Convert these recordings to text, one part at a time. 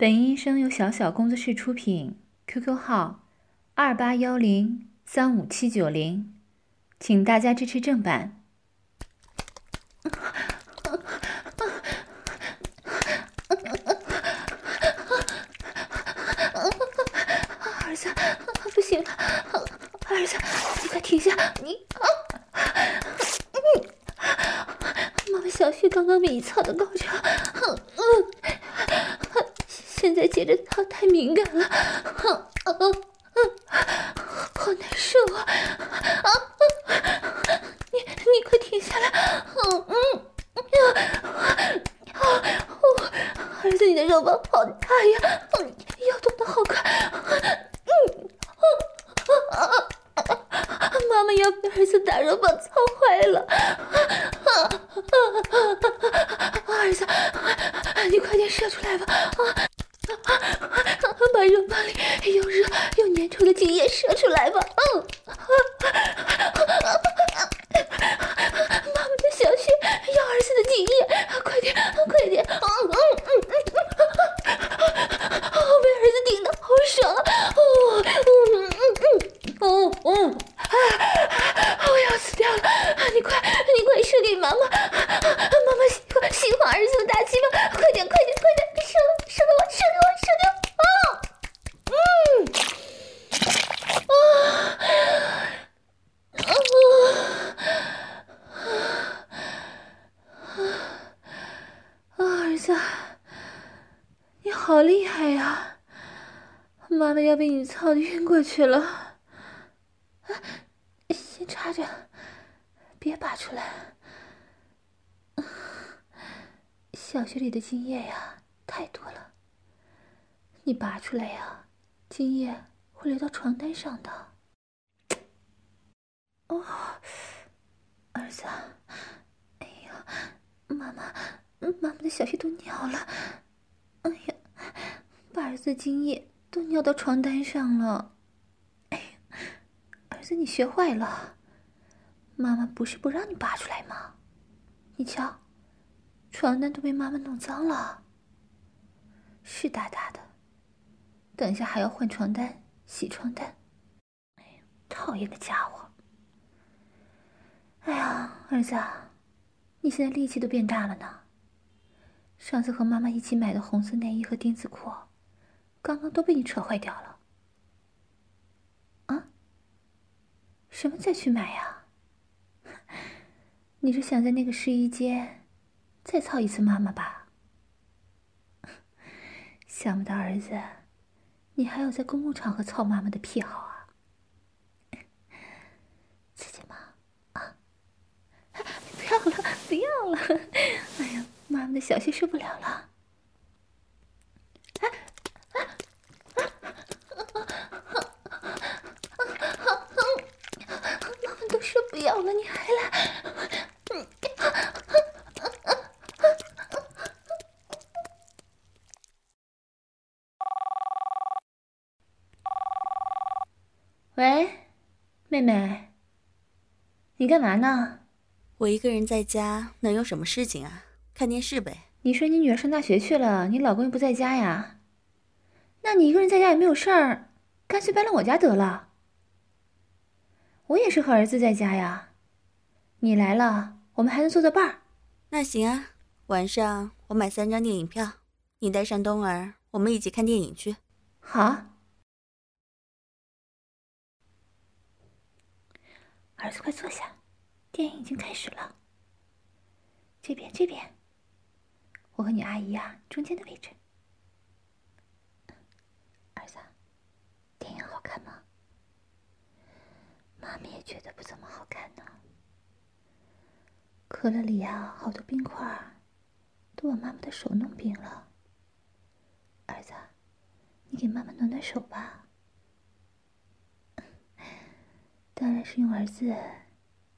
本音声由小小工作室出品，QQ 号二八幺零三五七九零，请大家支持正版。儿子，不行了，儿子，你快停下！你啊，妈妈小旭刚刚被你操的高潮，嗯。现在接着操太敏感了，啊啊啊，好难受啊！啊，你你快停下来！啊嗯嗯，啊，儿子，你的肉棒好大呀，嗯，要动的好快，嗯，啊啊啊，妈妈要被儿子打肉棒操坏了，啊啊啊，儿子，你快点射出来吧，啊！把肉棒里又热又粘稠的精液射出来吧！嗯，妈妈的小穴要儿子的精液，快点，快点！嗯嗯嗯嗯，哦，被儿子顶的好爽啊！哦，嗯嗯嗯，哦哦，啊，我要死掉了！你快，你快射给妈妈！妈妈喜欢喜欢儿子的大鸡巴，快点，快点，快点，射射给我，射给我，射给我！好厉害呀！妈妈要被你操的晕过去了。啊，先插着，别拔出来。小穴里的精液呀，太多了。你拔出来呀，精液会流到床单上的。哦，儿子，哎呀，妈妈，妈妈的小穴都尿了。哎呀！把儿子的精液都尿到床单上了，哎呀，儿子你学坏了，妈妈不是不让你拔出来吗？你瞧，床单都被妈妈弄脏了，湿哒哒的，等一下还要换床单、洗床单，哎呀，讨厌的家伙！哎呀，儿子，你现在力气都变大了呢。上次和妈妈一起买的红色内衣和丁字裤，刚刚都被你扯坏掉了。啊？什么再去买呀？你是想在那个试衣间再操一次妈妈吧？想不到儿子，你还有在公共场合操妈妈的癖好啊？刺激吗？啊？不要了，不要了！哎呀！妈妈的小穴受不了了，啊啊啊啊！妈妈都说不要了，你还来？妹妹，你干嘛呢？我一个人在家，能有什么事情啊？看电视呗。你说你女儿上大学去了，你老公又不在家呀？那你一个人在家也没有事儿，干脆搬来我家得了。我也是和儿子在家呀。你来了，我们还能做做伴儿。那行啊，晚上我买三张电影票，你带上冬儿，我们一起看电影去。好。儿子，快坐下，电影已经开始了。这边，这边。我和你阿姨呀，中间的位置。儿子，电影好看吗？妈妈也觉得不怎么好看呢。可乐里呀，好多冰块，都把妈妈的手弄冰了。儿子，你给妈妈暖暖手吧。当然是用儿子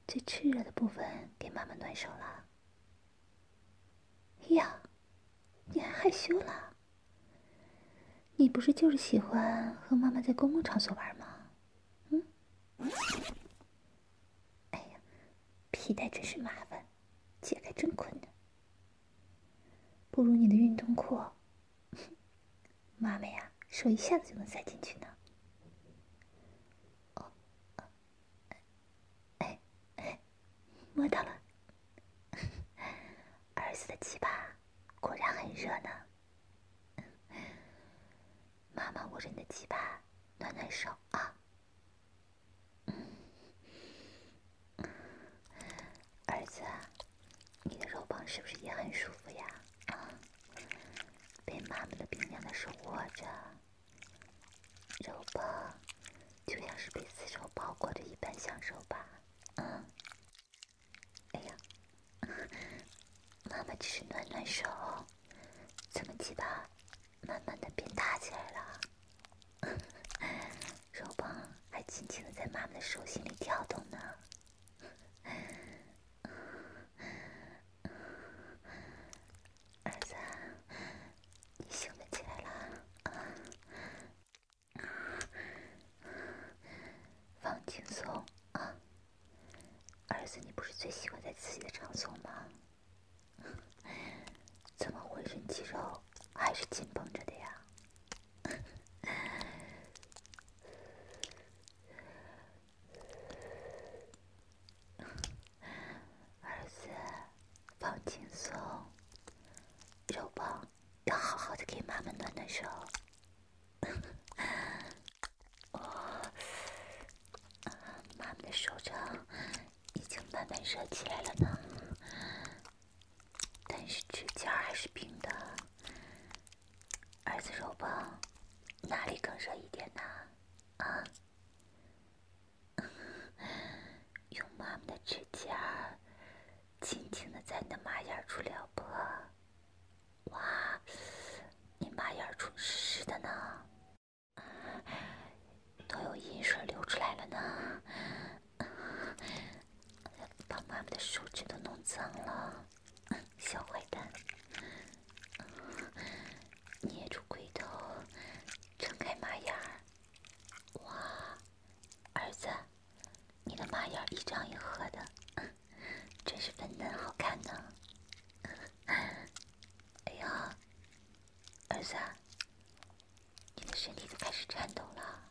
最炽热的部分给妈妈暖手了。呀。你还害羞了？你不是就是喜欢和妈妈在公共场所玩吗？嗯？哎呀，皮带真是麻烦，解开真困难。不如你的运动裤，妈妈呀，手一下子就能塞进去呢。哦，哎哎，摸到了，儿子的鸡巴果然很热呢。妈妈握着你的鸡巴，暖暖手啊。儿子，你的肉棒是不是也很舒服呀？啊，被妈妈的冰凉的手握着，肉棒就像是被丝绸包裹着一般享受吧？嗯。哎呀，妈妈只是暖暖手，怎么鸡巴慢慢的变大起来了？手棒还轻轻的在妈妈的手心里跳动呢。儿子，你醒得起来了。放轻松啊。儿子，你不是最喜欢在刺激的场所吗起来了呢，但是指尖还是冰的。儿子肉棒哪里更热一点呢？啊？用妈妈的指尖轻轻的在你的马眼处撩拨，哇，你马眼处湿湿的呢，都有阴水流出来了呢。妈妈的手指都弄脏了，小坏蛋！捏住龟头，撑开马眼儿。哇，儿子，你的马眼一张一合的，真是粉嫩好看呢。哎呀，儿子，你的身体都开始颤抖了，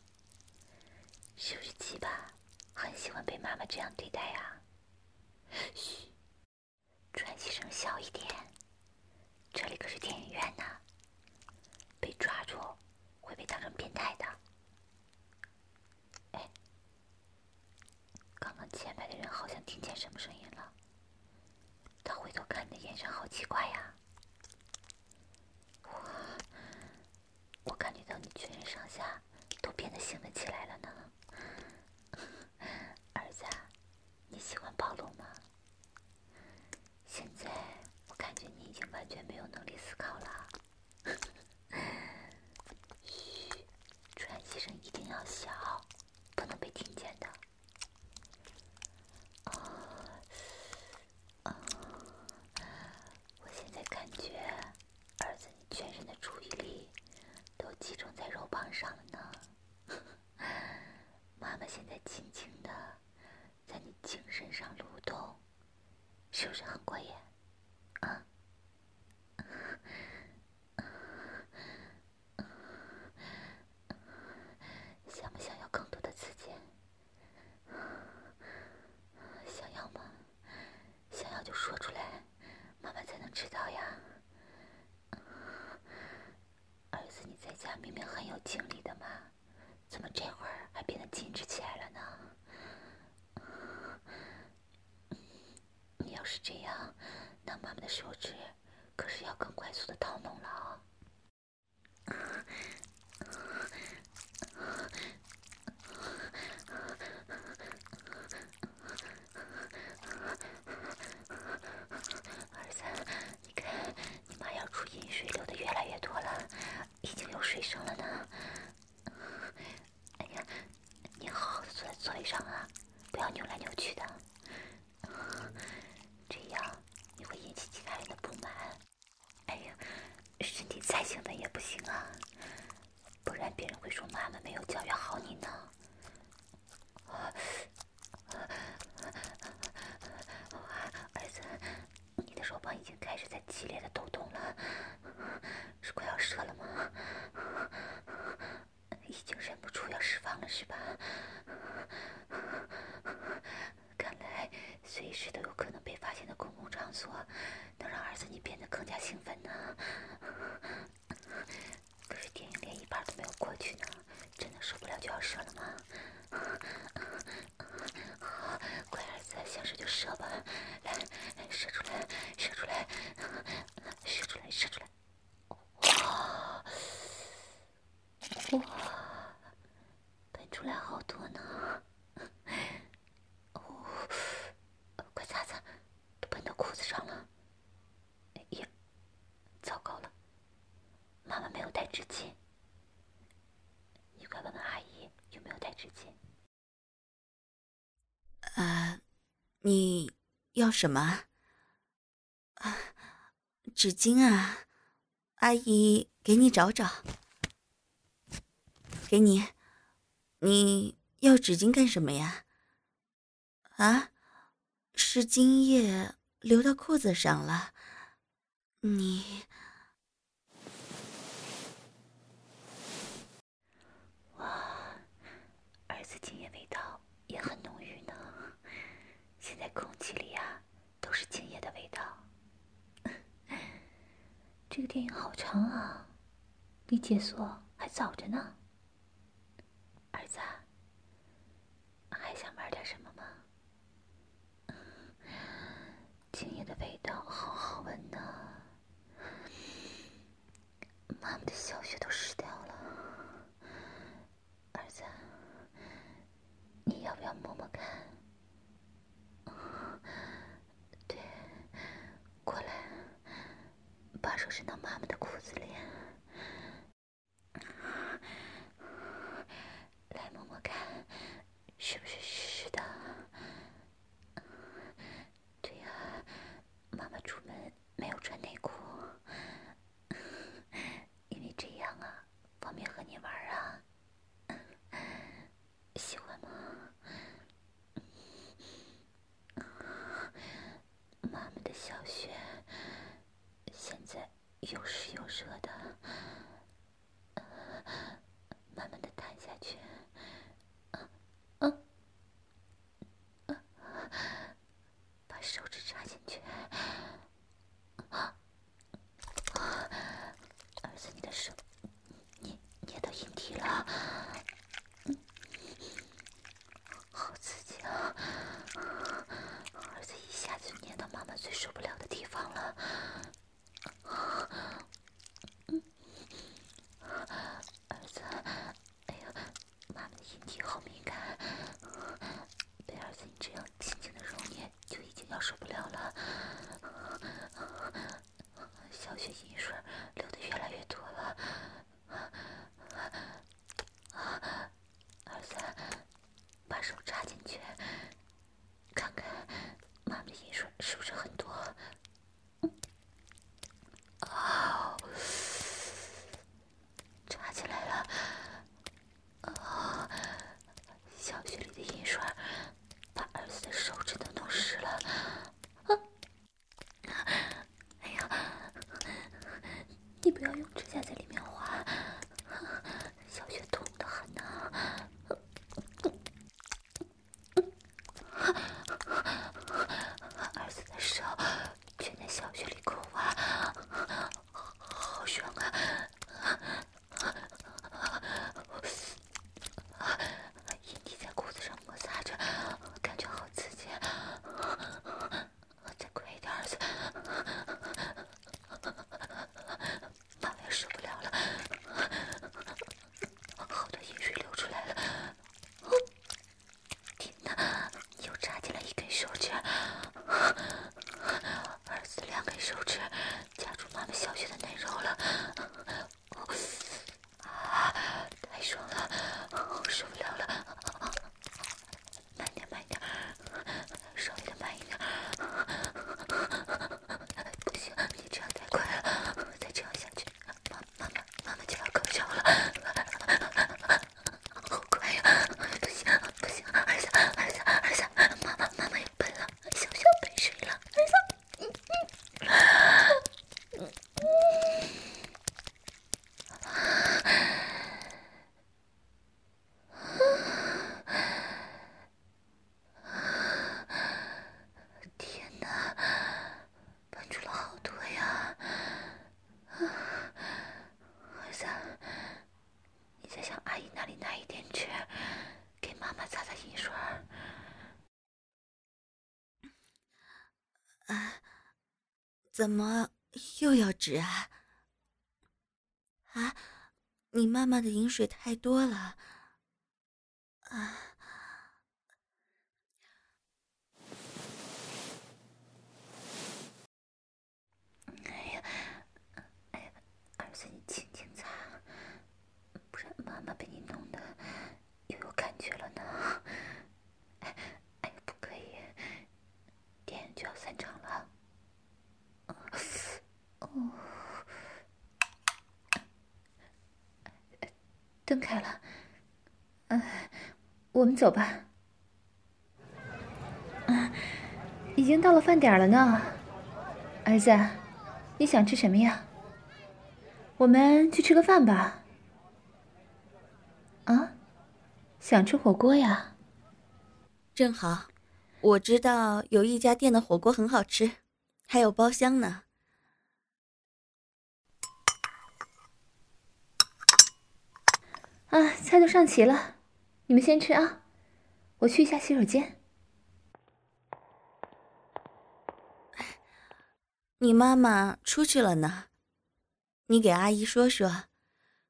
是不是鸡巴很喜欢被妈妈这样对待呀？嘘，喘息声小一点。这里可是电影院呢，被抓住会被当成变态的。哎，刚刚前排的人好像听见什么声音了，他回头看你的眼神好奇怪呀。哇，我感觉到你全身上下都变得性了起来了呢。儿子，你喜欢暴露吗？现在我感觉你已经完全没有能力思考了。嘘，喘息声一定要小，不能被听见的。啊、哦、啊、哦！我现在感觉儿子你全身的注意力都集中在肉棒上了呢。妈妈现在轻轻的在你精神上蠕动。是不是很过瘾？啊？想不想要更多的刺激？想要吗？想要就说出来，妈妈才能知道呀。儿子，你在家明明很有精力的嘛，怎么这会儿还变得精致起来了呢？要是这样，那妈妈的手指可是要更快速的掏弄了啊！儿子，你看，你妈要出阴水流的越来越多了，已经有水声了呢。哎呀，你好好的坐在座位上啊，行啊。不然别人会说妈妈没有教育好你呢。儿子你的手膀已经开始在激烈的抖动了是快要射了吗？已经忍不住要释放了是吧？看来随时都有可能被发现的公共场所能让儿子你变得更加兴奋呢。什么？啊，纸巾啊，阿姨给你找找。给你，你要纸巾干什么呀？啊，是今夜流到裤子上了。你，哇，儿子今夜味道也很浓郁呢。现在空气里。都是今夜的味道，这个电影好长啊，离解锁还早着呢。儿子，还想玩点什么吗？今夜的味道好好闻呢，妈妈的。学习艺术怎么又要止啊？啊，你妈妈的饮水太多了。啊！哎呀，哎呀，儿子，你轻轻擦，不然妈妈被你弄得又有感觉了呢。哎，哎呀，不可以，电就要散场了。哦，灯开了，嗯。我们走吧。啊，已经到了饭点了呢，儿子，你想吃什么呀？我们去吃个饭吧。啊，想吃火锅呀？正好，我知道有一家店的火锅很好吃，还有包厢呢。啊，菜都上齐了。你们先吃啊，我去一下洗手间。你妈妈出去了呢，你给阿姨说说，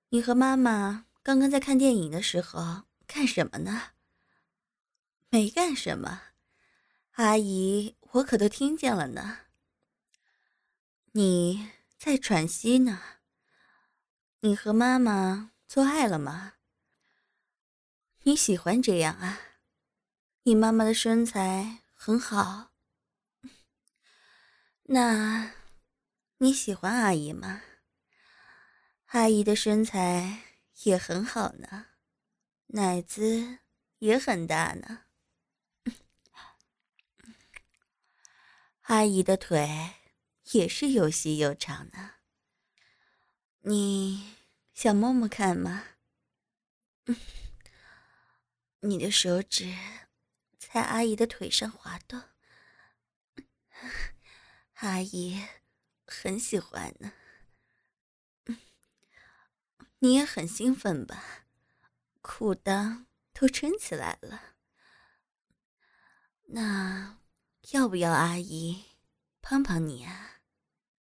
你和妈妈刚刚在看电影的时候干什么呢？没干什么，阿姨我可都听见了呢。你在喘息呢。你和妈妈做爱了吗？你喜欢这样啊？你妈妈的身材很好，那你喜欢阿姨吗？阿姨的身材也很好呢，奶子也很大呢。阿姨的腿也是又细又长呢，你想摸摸看吗？你的手指在阿姨的腿上滑动，阿姨很喜欢呢。你也很兴奋吧？裤裆都撑起来了。那要不要阿姨帮帮你啊？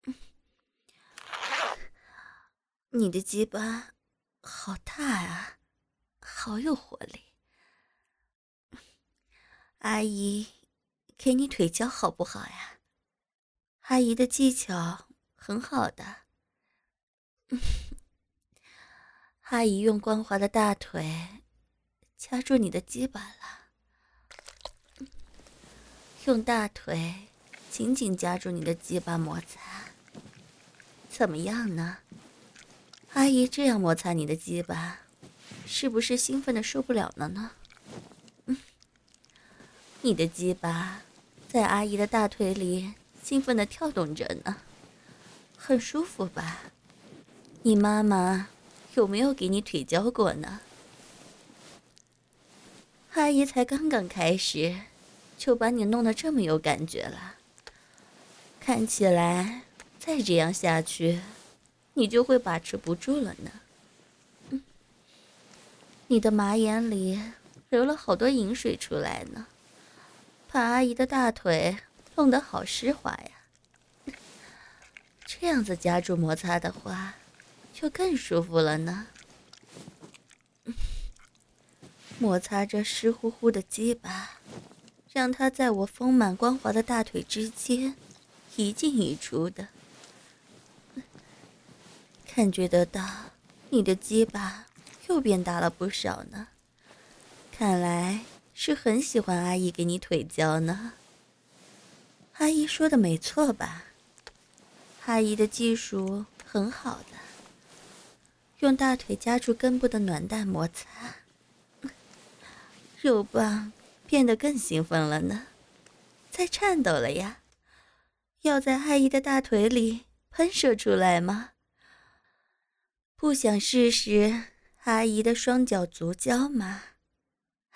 你的鸡巴好大啊，好有活力。阿姨，给你腿交好不好呀？阿姨的技巧很好的。阿姨用光滑的大腿夹住你的鸡巴了，用大腿紧紧夹住你的鸡巴摩擦，怎么样呢？阿姨这样摩擦你的鸡巴，是不是兴奋的受不了了呢？你的鸡巴在阿姨的大腿里兴奋地跳动着呢，很舒服吧？你妈妈有没有给你腿交过呢？阿姨才刚刚开始，就把你弄得这么有感觉了。看起来再这样下去，你就会把持不住了呢。嗯，你的马眼里流了好多淫水出来呢。把阿姨的大腿弄得好湿滑呀！这样子夹住摩擦的话，就更舒服了呢。摩擦着湿乎乎的鸡巴，让它在我丰满光滑的大腿之间一进一出的，感觉得到你的鸡巴又变大了不少呢。看来。是很喜欢阿姨给你腿交呢。阿姨说的没错吧？阿姨的技术很好的，用大腿夹住根部的暖蛋摩擦，肉棒变得更兴奋了呢，在颤抖了呀，要在阿姨的大腿里喷射出来吗？不想试试阿姨的双脚足交吗？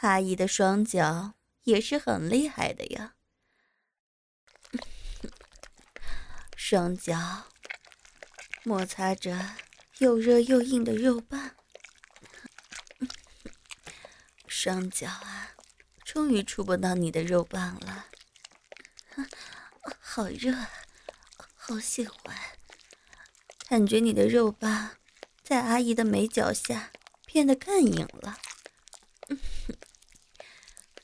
阿姨的双脚也是很厉害的呀，双脚摩擦着又热又硬的肉棒，双脚啊，终于触不到你的肉棒了，好热，好喜欢，感觉你的肉棒在阿姨的眉脚下变得更硬了。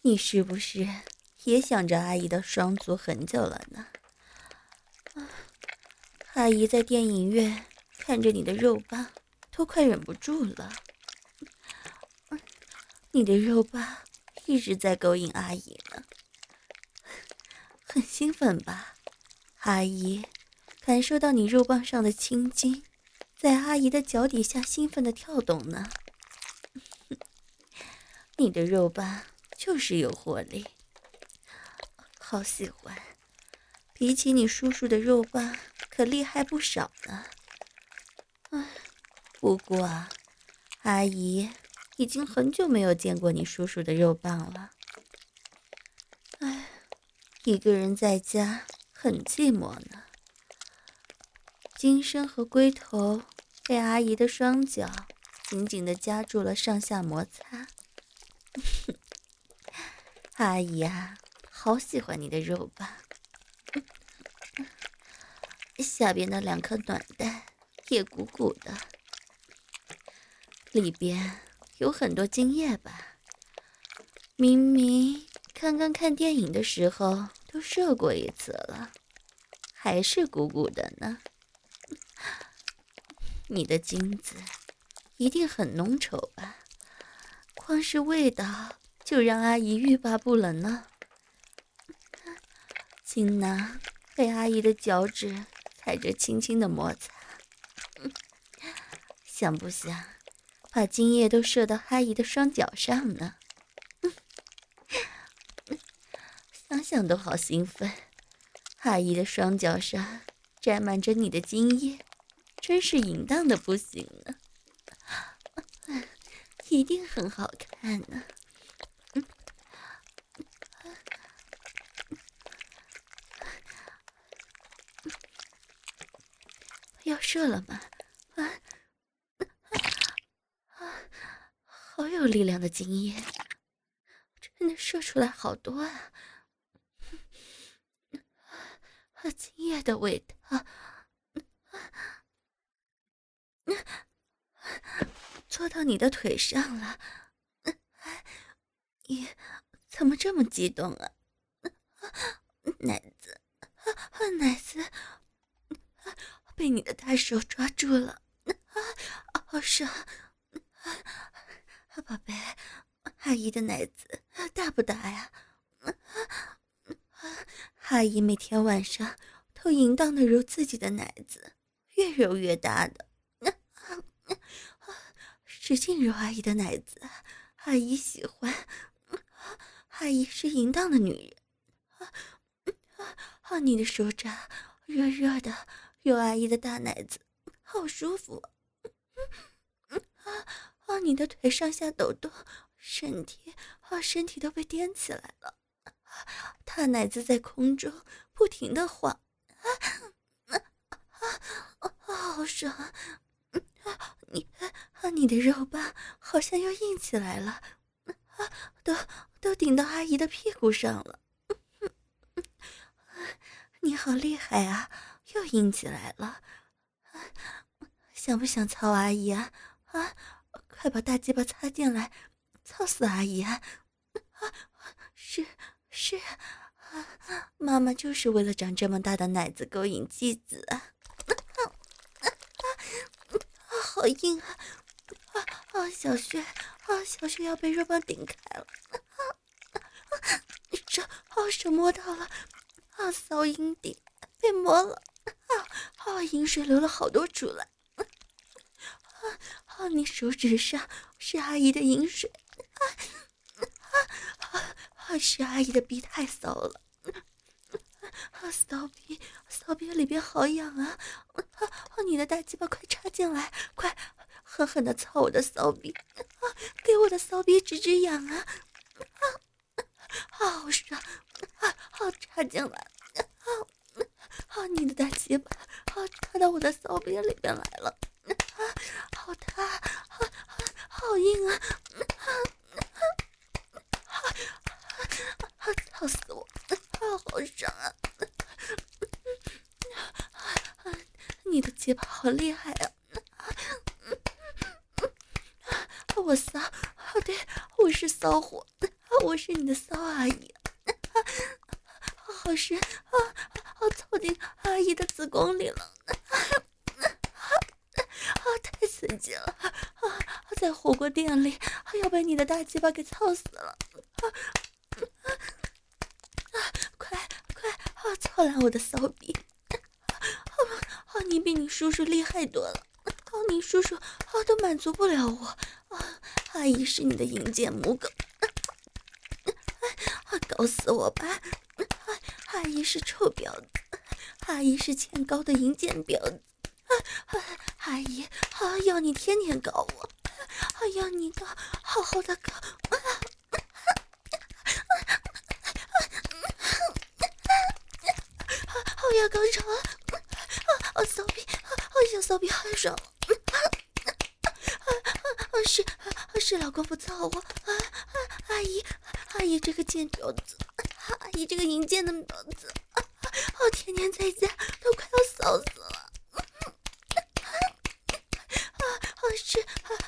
你是不是也想着阿姨的双足很久了呢？阿姨在电影院看着你的肉棒，都快忍不住了。你的肉棒一直在勾引阿姨呢，很兴奋吧？阿姨感受到你肉棒上的青筋，在阿姨的脚底下兴奋的跳动呢。你的肉棒就是有活力，好喜欢。比起你叔叔的肉棒，可厉害不少呢。唉，不过，阿姨已经很久没有见过你叔叔的肉棒了。唉，一个人在家很寂寞呢。金身和龟头被阿姨的双脚紧紧地夹住了，上下摩擦。阿姨啊，好喜欢你的肉棒。下边的两颗暖蛋也鼓鼓的，里边有很多精液吧？明明刚刚看电影的时候都射过一次了，还是鼓鼓的呢。你的精子一定很浓稠吧？光是味道就让阿姨欲罢不能呢。精囊被阿姨的脚趾。踩着轻轻的摩擦，想不想把精液都射到阿姨的双脚上呢？想想都好兴奋。阿姨的双脚上沾满着你的精液，真是淫荡的不行呢。一定很好看呢。射了吗？啊啊！好有力量的精液，真的射出来好多啊！啊，精液的味道，坐到你的腿上了，你怎么这么激动啊？奶子，奶子。被你的大手抓住了，啊，好爽！啊，宝贝，阿姨的奶子大不大呀？啊阿姨每天晚上都淫荡的揉自己的奶子，越揉越大的。啊使劲揉阿姨的奶子，阿姨喜欢。阿姨是淫荡的女人。啊，你的手掌热热的。有阿姨的大奶子，好舒服。啊啊！你的腿上下抖动，身体啊，身体都被颠起来了。大奶子在空中不停的晃。啊啊啊！好爽！啊，你啊，你的肉棒好像又硬起来了。啊，都都顶到阿姨的屁股上了。你好厉害啊！又硬起来了，想不想操阿姨啊？啊，快把大鸡巴插进来，操死阿姨啊！啊，是是，啊，妈妈就是为了长这么大的奶子勾引继子啊！啊啊啊！好硬啊！啊啊！小穴啊，小穴要被肉棒顶开了！啊啊啊！手啊，手摸到了啊，骚阴蒂被摸了。啊饮！水流了好多出来。啊啊！你手指上是阿姨的饮水。啊啊啊！是阿姨的逼太骚了。啊骚逼，骚逼里边好痒啊！啊，你的大鸡巴快插进来，快狠狠的操我的骚逼！啊，给我的骚逼止止痒啊！啊，好爽！啊，好插进来。啊！你的大鸡巴，啊插到我的骚逼里边来了！啊，好大，好，好硬啊！啊啊啊！死我！啊，好爽啊！鸡巴好厉害啊！我骚，对，我是骚货，我是你的骚阿姨，好深啊，好操进阿姨的子宫里了，啊，太刺激了，啊，在火锅店里还要被你的大鸡巴给操死了，啊，啊，快快，啊，操烂我的骚逼，啊，你比你叔叔厉害多了，啊，你叔叔啊都满足不了我。啊，阿姨是你的淫贱母狗，啊，搞死我吧！啊，阿姨是臭婊子，阿姨是欠高的淫贱婊子，啊，阿姨啊，要你天天搞我，啊，要你搞，好好的搞，啊，我要高潮，啊，啊，骚逼，啊，小骚逼好爽。是是，老公不操我啊啊！阿姨，阿姨这个贱婊子，阿姨这个淫贱的婊子，啊啊！天天在家都快要骚死了。啊啊是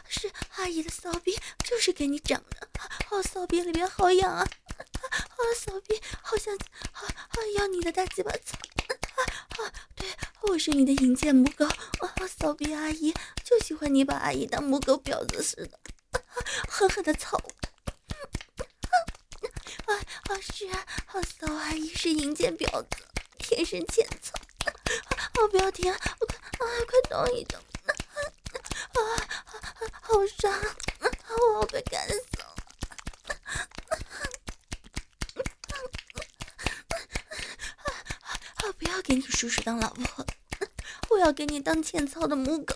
是，阿姨的骚逼给你长的，好骚逼里边好痒啊！好骚逼好像啊啊要你的大鸡巴操！啊对，我是你的淫贱母狗啊！骚逼阿姨。就喜欢你把阿姨当母狗婊子似的，狠狠的操！啊啊是啊，好骚！阿姨是淫贱婊子，天生欠操！我不要停，我快啊快动一动！啊啊好爽！我快干死了！啊不要给你叔叔当老婆，我要给你当欠操的母狗！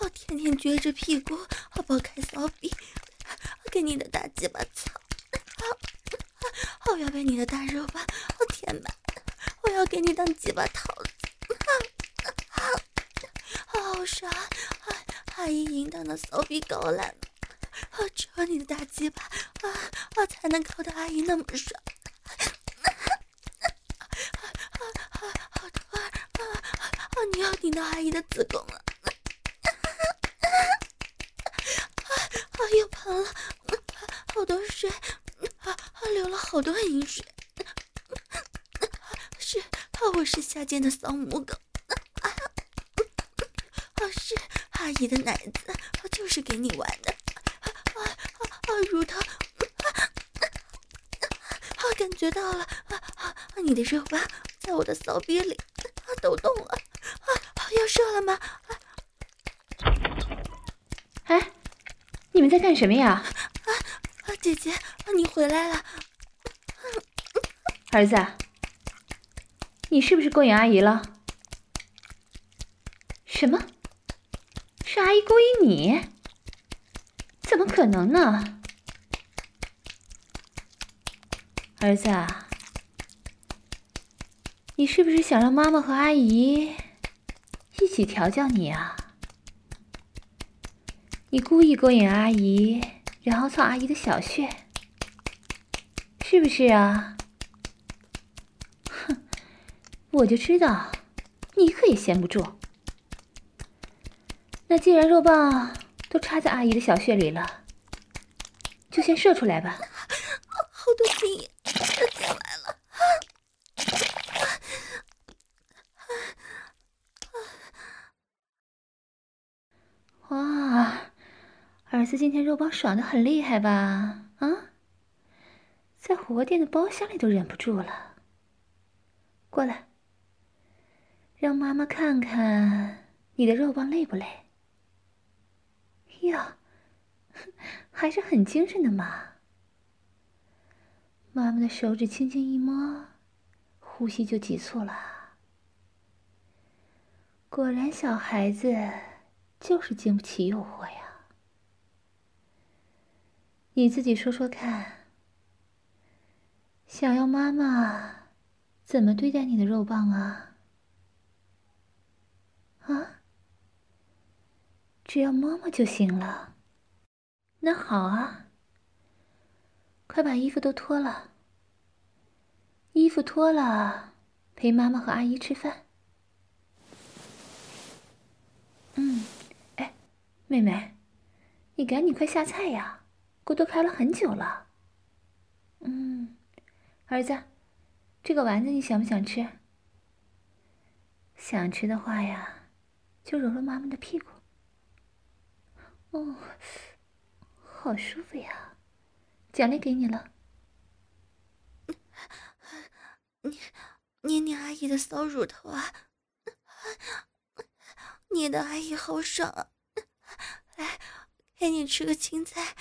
我天天撅着屁股，我抱开骚逼，我给你的大鸡巴操！我要被你的大肉棒我填满，我要给你当鸡巴桃子！好爽！阿姨淫荡的骚逼搞烂了，只有你的大鸡巴啊，我才能搞得阿姨那么爽！好痛啊！啊，啊你要顶到阿姨的子宫了！啊啊又喷了好多水，啊啊，流了好多淫水。是，啊，我是下贱的骚母狗。啊，啊是，阿姨的奶子，我就是给你玩的。啊啊啊！乳头，啊啊！感觉到了，啊啊！你的肉棒在我的骚逼里，啊，抖动了。啊，要射了吗？哎。你们在干什么呀？啊啊，姐姐，你回来了。儿子，你是不是勾引阿姨了？什么？是阿姨勾引你？怎么可能呢？儿子，你是不是想让妈妈和阿姨一起调教你啊？你故意勾引阿姨，然后操阿姨的小穴，是不是啊？哼，我就知道，你可也闲不住。那既然肉棒都插在阿姨的小穴里了，就先射出来吧。好多精液射进来了。哇！儿子今天肉棒爽的很厉害吧？啊，在火锅店的包厢里都忍不住了。过来，让妈妈看看你的肉棒累不累？哟，还是很精神的嘛。妈妈的手指轻轻一摸，呼吸就急促了。果然，小孩子就是经不起诱惑呀。你自己说说看，想要妈妈怎么对待你的肉棒啊？啊？只要摸摸就行了。那好啊，快把衣服都脱了。衣服脱了，陪妈妈和阿姨吃饭。嗯，哎，妹妹，你赶紧快下菜呀，锅都开了很久了。嗯，儿子，这个丸子你想不想吃？想吃的话呀，就揉揉妈妈的屁股。哦，好舒服呀，奖励给你了。你捏捏阿姨的骚乳头啊，捏的阿姨好爽啊！来，给你吃个青菜。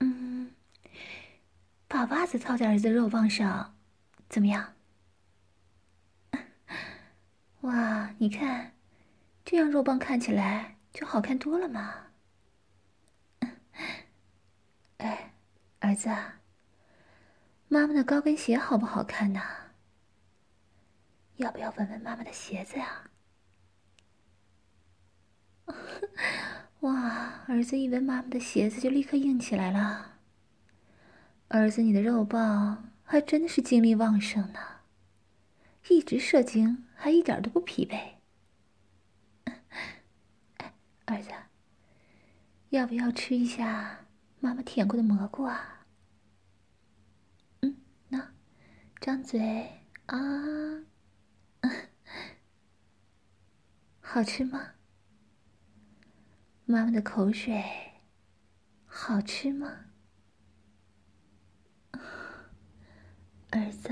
嗯，把袜子套在儿子肉棒上，怎么样？哇，你看，这样肉棒看起来就好看多了嘛。哎，儿子。妈妈的高跟鞋好不好看呢？要不要闻闻妈妈的鞋子呀？哇，儿子一闻妈妈的鞋子就立刻硬起来了。儿子，你的肉棒还真的是精力旺盛呢，一直射精还一点都不疲惫。儿子，要不要吃一下妈妈舔过的蘑菇啊？张嘴啊！好吃吗？妈妈的口水好吃吗？儿子。